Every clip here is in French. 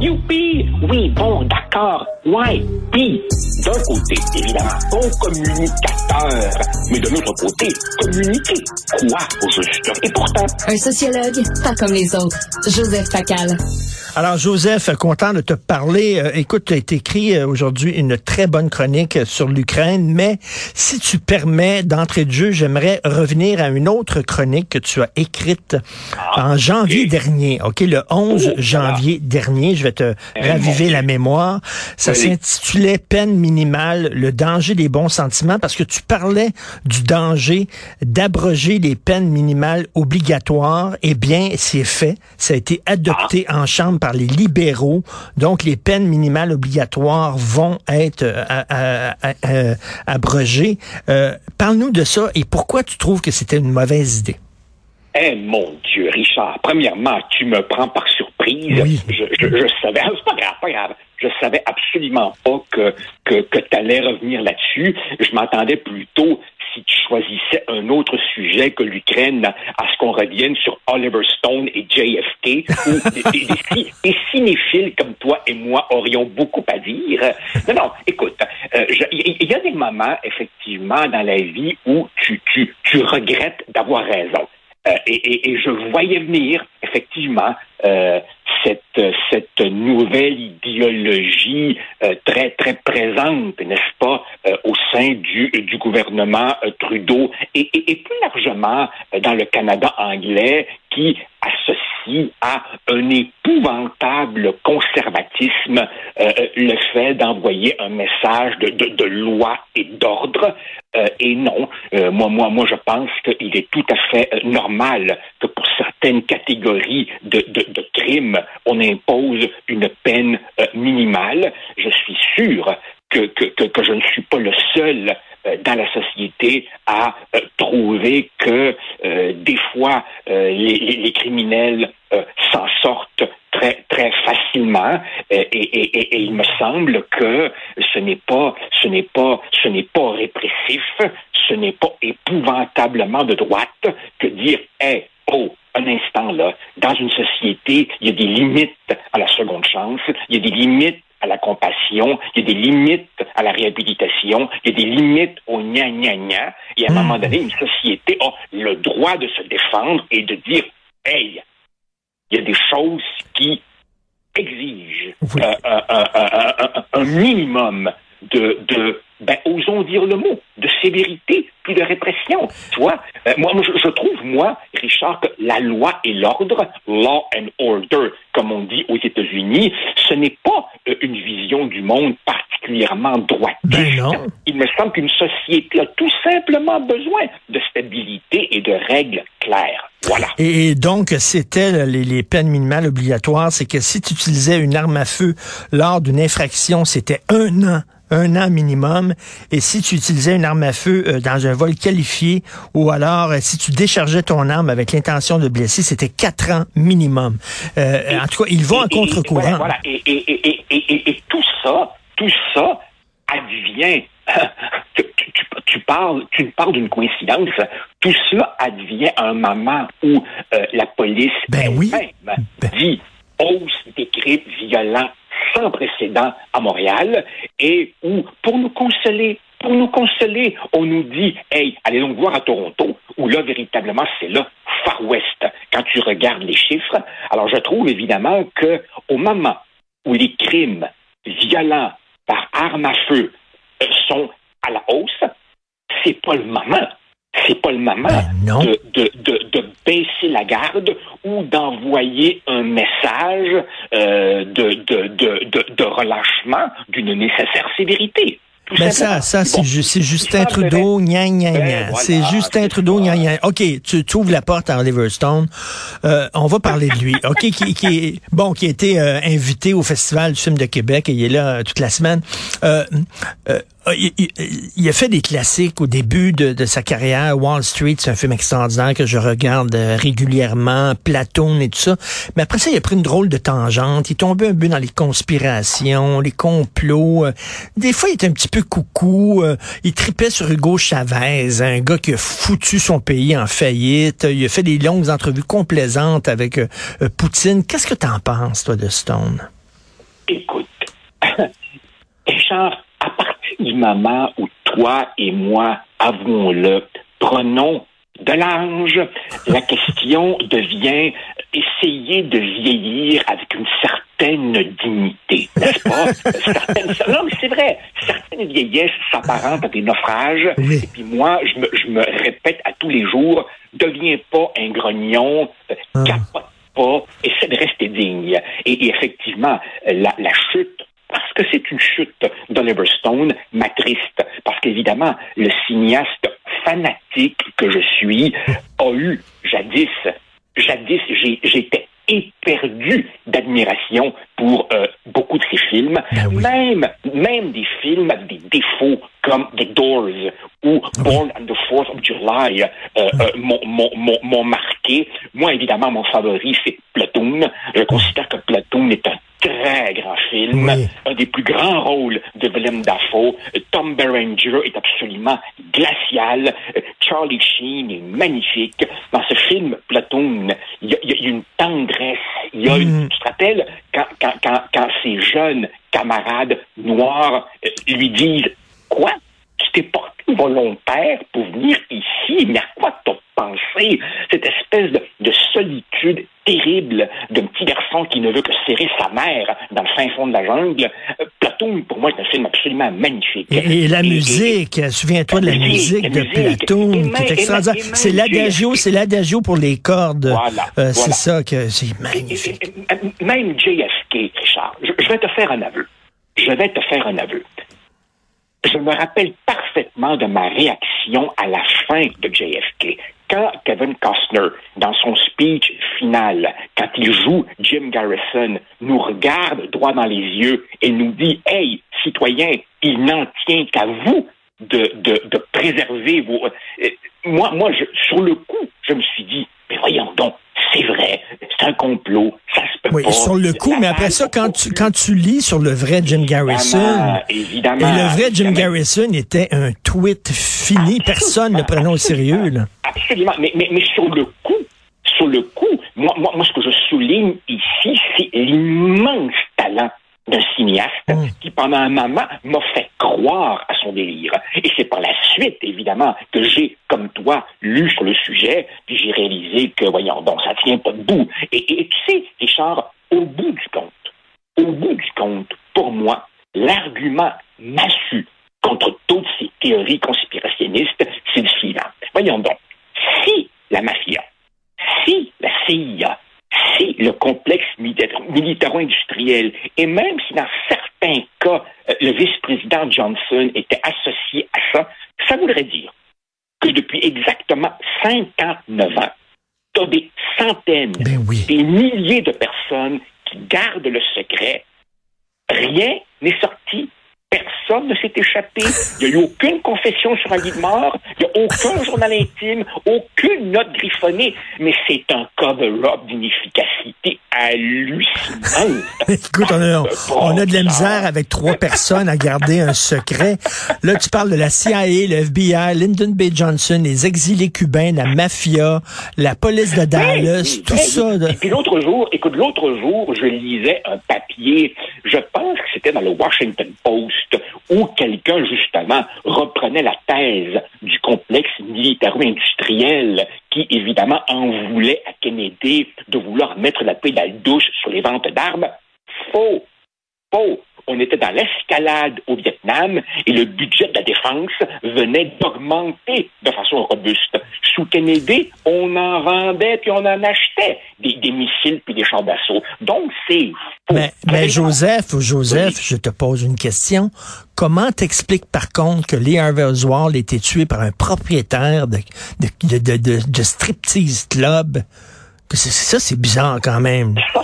Youpi! Oui, bon, d'accord. Ouais. Puis, d'un côté, évidemment, bon communicateur. Mais de l'autre côté, communiquer. Quoi, au juste? Et pourtant... Un sociologue, pas comme les autres. Joseph Facal. Alors, Joseph, content de te parler. Euh, écoute, tu as écrit euh, aujourd'hui une très bonne chronique sur l'Ukraine, mais si tu permets d'entrée de jeu, j'aimerais revenir à une autre chronique que tu as écrite Ah, en janvier dernier, OK, le 11 Oh, janvier dernier. Je vais te Eh, raviver la mémoire. Ça s'intitulait Peine minimale, le danger des bons sentiments, parce que tu parlais du danger d'abroger les peines minimales obligatoires. Eh bien, c'est fait. Ça a été adopté Ah. en Chambre par les libéraux. Donc, les peines minimales obligatoires vont être euh, abrogées. Euh, Parle-nous de ça et pourquoi tu trouves que c'était une mauvaise idée? Eh mon Dieu, Richard, premièrement, tu me prends par surprise. Oui. Je, je, je savais, c'est pas grave, pas grave. Je savais absolument pas que, que, que tu allais revenir là-dessus. Je m'attendais plutôt si tu choisissais un autre sujet que l'Ukraine à ce qu'on revienne sur Oliver Stone et JFK, où des, des- des- des cinéphiles comme toi et moi aurions beaucoup à dire. Non, non, écoute, euh, il y, a des moments, effectivement, dans la vie où tu, tu, tu regrettes d'avoir raison. Euh, et, et- et je voyais venir, effectivement, euh, cette, nouvelle idéologie euh, très, très présente, n'est-ce pas, euh, au sein du, gouvernement euh, Trudeau et, plus largement dans le Canada anglais qui associe à un épouvantable conservatisme le fait d'envoyer un message de, de, loi et d'ordre. Et non, moi, moi, moi, je pense qu'il est tout à fait normal que pour certaines catégories de, de, de crimes, on impose une peine euh, minimale. Je suis sûr que, que, que, je ne suis pas le seul euh, dans la société à euh, trouver que euh, des fois euh, les, les, criminels euh, s'en sortent très très facilement et, et, et, et il me semble que ce n'est pas ce n'est pas ce n'est pas répressif ce n'est pas épouvantablement de droite que dire hey oh un instant là dans une société il y a des limites à la seconde chance il y a des limites à la compassion, il y a des limites à la réhabilitation, il y a des limites au gna gna gna. Et à un moment donné, une société a le droit de se défendre et de dire, hey, il y a des choses qui exigent Oui. euh, un minimum de, de ben, osons dire le mot, de sévérité puis de répression. Tu vois, Euh, moi, je, je trouve, moi, Richard, que la loi et l'ordre, law and order, comme on dit aux États-Unis, ce n'est pas euh, une vision du monde particulièrement droitiste. Ben non. Il me semble qu'une société a tout simplement besoin de stabilité et de règles claires. Voilà. Et donc, c'était les peines minimales obligatoires, c'est que si tu utilisais une arme à feu lors d'une infraction, c'était un an un an minimum. Et si tu utilisais une arme à feu euh, dans un vol qualifié, ou alors euh, si tu déchargeais ton arme avec l'intention de blesser, c'était quatre ans minimum. Euh, en tout cas, ils vont à et- contre-courant. Voilà. Et, tout ça, tout ça advient. tu, tu- tu- tu parles, tu parles d'une coïncidence. Tout cela advient à un moment où euh, la police Ben oui. Ben- dit hausse des crimes violents sans précédent à Montréal et où, pour nous consoler, pour nous consoler, on nous dit, hey, allez donc voir à Toronto, où là, véritablement, c'est là, Far West, quand tu regardes les chiffres. Alors, je trouve évidemment que au moment où les crimes violents par arme à feu sont à la hausse, c'est pas le moment. C'est pas le moment Ben de baisser la garde ou d'envoyer un message euh, de, de, de, relâchement d'une nécessaire sévérité. Ben ça, ça c'est Bon. ju- Justin Trudeau, gna gna Ben, gna. voilà, c'est Justin Trudeau, ça. gna gna. OK, tu, tu ouvres la porte à Oliver Stone. Euh, on va parler de lui. OK, qui, qui est, bon, qui a été euh, invité au Festival du film de Québec et il est là euh, toute la semaine. Euh, il, a fait des classiques au début de, sa carrière. Wall Street, c'est un film extraordinaire que je regarde euh, régulièrement, Platoon et tout ça. Mais après ça, il a pris une drôle de tangente. Il est tombé un peu dans les conspirations, les complots. Euh, Des fois, il était un petit peu coucou. Euh, Il tripait sur Hugo Chavez, un gars qui a foutu son pays en faillite. Il a fait des longues entrevues complaisantes avec Poutine. Qu'est-ce que t'en penses, toi, de Stone? Richard, moment où toi et moi, avouons-le, prenons de l'âge, la question devient essayer de vieillir avec une certaine dignité, n'est-ce pas? certaines, non, mais c'est vrai. Certaines vieillesses s'apparentent à des naufrages. Et puis moi, je me, je me répète à tous les jours, deviens pas un grognon, ah. capote pas, essaie de rester digne. Et, effectivement, la, la chute parce que c'est une chute d'Oliver Stone m'attriste. Parce qu'évidemment, le cinéaste fanatique que je suis a eu jadis, jadis, j'étais éperdu d'admiration pour euh, beaucoup de ses films, ben même même des films avec des défauts comme The Doors ou Born on the Fourth of July euh, euh, m'ont marqué. Moi, évidemment, mon favori, c'est Platoon. Je considère que Platoon est un très grand film, un des plus grands rôles de Willem Dafoe. Tom Berenger est absolument glacial. Charlie Sheen est magnifique. Dans ce film, Platoon, il y, a une tendresse. Il y a une, mm. tu te rappelles quand, quand, quand, quand ces jeunes camarades noirs euh, lui disent quoi? Tu t'es porté volontaire pour venir ici, mais à quoi Cette espèce de, solitude terrible d'un petit garçon qui ne veut que serrer sa mère dans le fin fond de la jungle. Euh, Platoon, pour moi, est un film absolument magnifique. Et, la musique, souviens-toi de la musique, de Platoon, qui est extraordinaire. C'est l'adagio, c'est l'adagio pour les cordes. Voilà, euh, C'est ça que c'est magnifique. même JFK, Richard, je vais te faire un aveu. Je vais te faire un aveu je me rappelle parfaitement de ma réaction à la fin de JFK. Quand Kevin Costner, dans son speech final, quand il joue Jim Garrison, nous regarde droit dans les yeux et nous dit Hey, citoyens, il n'en tient qu'à vous de, de, préserver vos. Euh, moi, moi sur le coup, je me suis dit Mais voyons donc, c'est un complot, ça se peut oui, Sur le coup, mais après ça, quand tu, quand tu lis sur le vrai Jim Garrison, évidemment, et le vrai Jim Garrison était un tweet fini, personne ne prenait au sérieux. Là. Absolument, mais, mais, mais sur le coup, sur le coup, moi, moi, moi, ce que je souligne ici, c'est l'immense talent d'un cinéaste mm. qui, pendant un moment, m'a fait croire son délire. Et c'est par la suite, évidemment, que j'ai, comme toi, lu sur le sujet, puis j'ai réalisé que, voyons, donc, ça tient pas debout. Et, et tu sais, Richard, au bout du compte, au bout du compte, pour moi, l'argument massu contre toutes ces théories conspirationnistes, c'est le suivant. Voyons donc, si la mafia, si la CIA, si le complexe militaro-industriel, et même si dans certains le vice-président Johnson était associé à ça, ça voudrait dire que depuis exactement 59 ans, tu as des centaines, ben des milliers de personnes qui gardent le secret. Rien n'est sorti Personne ne s'est échappé. Il n'y a eu aucune confession sur un lit de mort. Il n'y a aucun journal intime, aucune note griffonnée. Mais c'est un cover-up d'une efficacité hallucinante. Écoute, on a, on a, de la misère avec trois personnes à garder un secret. Là, tu parles de la CIA, le FBI, Lyndon B. Johnson, les exilés cubains, la mafia, la police de Dallas, tout ça. Et puis l'autre jour, écoute, l'autre jour, je lisais un papier, je pense que c'était dans le Washington Post, où quelqu'un, justement, reprenait la thèse du complexe militaro-industriel qui, évidemment, en voulait à Kennedy de vouloir mettre la pédale douce sur les ventes d'armes. Faux! Faux! On était dans l'escalade au Vietnam et le budget de la défense venait d'augmenter de façon robuste. Sous Kennedy, on en vendait puis on en achetait des, missiles puis des chars d'assaut. Donc, c'est mais, mais, Joseph, Joseph, je te pose une question. Comment t'expliques par contre que Lee Harvey Oswald a été tué par un propriétaire de, de, de, de, de striptease club? Ça, c'est bizarre quand même. Ça,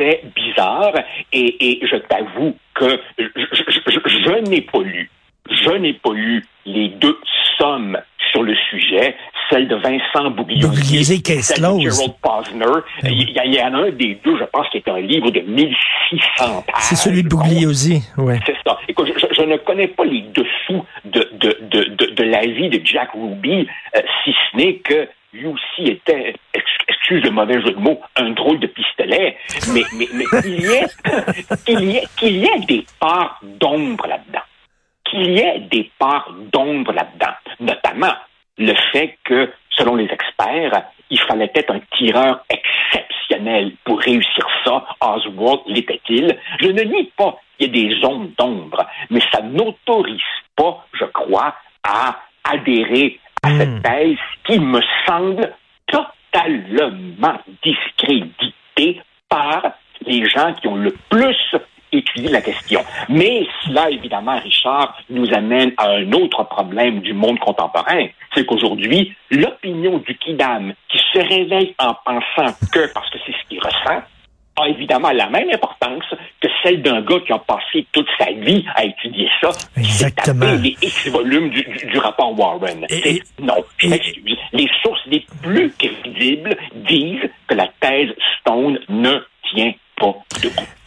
fait bizarre. Et, et je t'avoue que je, je, je, je n'ai pas lu, je n'ai pas lu les deux sommes sur le sujet, celle de Vincent Bougliosi, et celle de Gerald Posner. Ben il, y en a un des deux, je pense, qui est un livre de 1600 pages. C'est celui de Bougliosi, oui. C'est ça. Écoute, je, ne connais pas les dessous de, de, de, de, la vie de Jack Ruby, euh, si ce n'est que lui aussi était, excuse le mauvais jeu de mots, un drôle de pistolet, mais, mais, mais qu'il y ait, qu'il y ait, qu'il y ait des parts d'ombre là-dedans. Qu'il y ait des parts d'ombre là-dedans. Notamment le fait que, selon les experts, il fallait être un tireur exceptionnel pour réussir ça. Oswald l'était-il? Je ne nie pas qu'il y ait des zones d'ombre, mais ça n'autorise pas, je crois, à adhérer à cette hmm. thèse qui me semble totalement discréditée par les gens qui ont le plus étudié la question. Mais cela, évidemment, Richard, nous amène à un autre problème du monde contemporain. C'est qu'aujourd'hui, l'opinion du Kidam, qui se réveille en pensant que, parce que c'est ce qu'il ressent, a évidemment la même importance celle d'un gars qui a passé toute sa vie à étudier ça. Exactement. les X volumes du, rapport Warren. non, Les sources les plus crédibles disent que la thèse Stone ne tient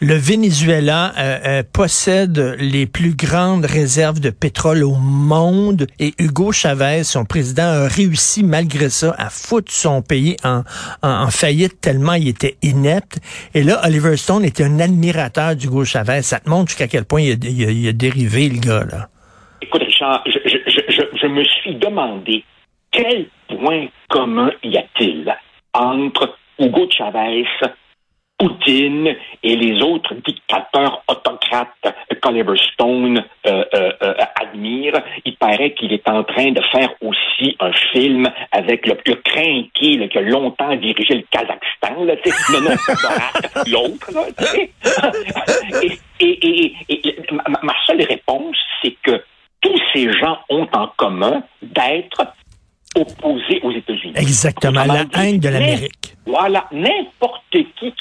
le Venezuela euh, euh, possède les plus grandes réserves de pétrole au monde et Hugo Chavez, son président, a réussi malgré ça à foutre son pays en, en, faillite tellement il était inepte. Et là, Oliver Stone était un admirateur d'Hugo Chavez. Ça te montre jusqu'à quel point il a, il, a, dérivé, le gars, là. Écoute, Richard, je, je, je, je me suis demandé quel point commun y a-t-il entre Hugo Chavez Poutine et les autres dictateurs autocrates qu'Oliver Stone euh, euh, euh, admire. Il paraît qu'il est en train de faire aussi un film avec le, plus crinqué qui a longtemps dirigé le Kazakhstan. Là, non, non, l'autre. et, et, ma seule réponse, c'est que tous ces gens ont en commun d'être opposés aux États-Unis. Exactement, la haine de l'Amérique. Voilà, n'importe qui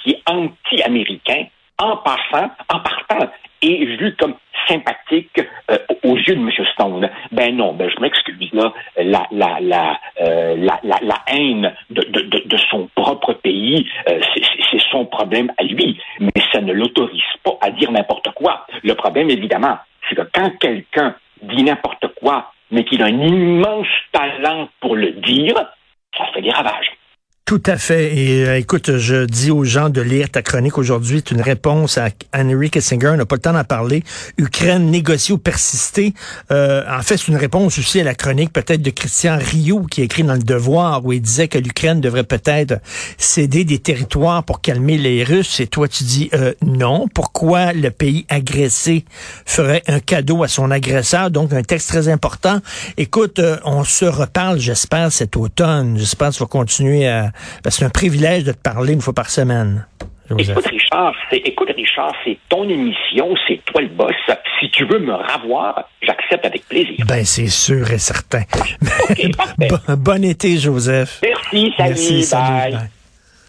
en partant, est vu comme sympathique euh, aux yeux de M. Stone. Ben non, ben je m'excuse là, la la la, euh, la, la haine de, de, de, son propre pays, euh, c'est son problème à lui, mais ça ne l'autorise pas à dire n'importe quoi. Le problème, évidemment, c'est que quand quelqu'un dit n'importe quoi, mais qu'il a un immense talent pour le dire, ça fait des ravages. Tout à fait. Et euh, écoute, je dis aux gens de lire ta chronique aujourd'hui. C'est une réponse à Henry Kissinger. On n'a pas le temps d'en parler. Ukraine négocier ou persister. Euh, en fait, c'est une réponse aussi à la chronique peut-être de Christian Rio qui a écrit dans Le Devoir où il disait que l'Ukraine devrait peut-être céder des territoires pour calmer les Russes. Et toi, tu dis euh, non. Pourquoi le pays agressé ferait un cadeau à son agresseur? Donc, un texte très important. Écoute, on se reparle, j'espère, cet automne. J'espère que tu vas continuer à c'est un privilège de te parler une fois par semaine. Écoute Richard, c'est, écoute Richard, c'est ton émission, c'est toi le boss. Si tu veux me ravoir, j'accepte avec plaisir. Ben c'est sûr et certain. bon, été, Joseph. Merci, salut, bye.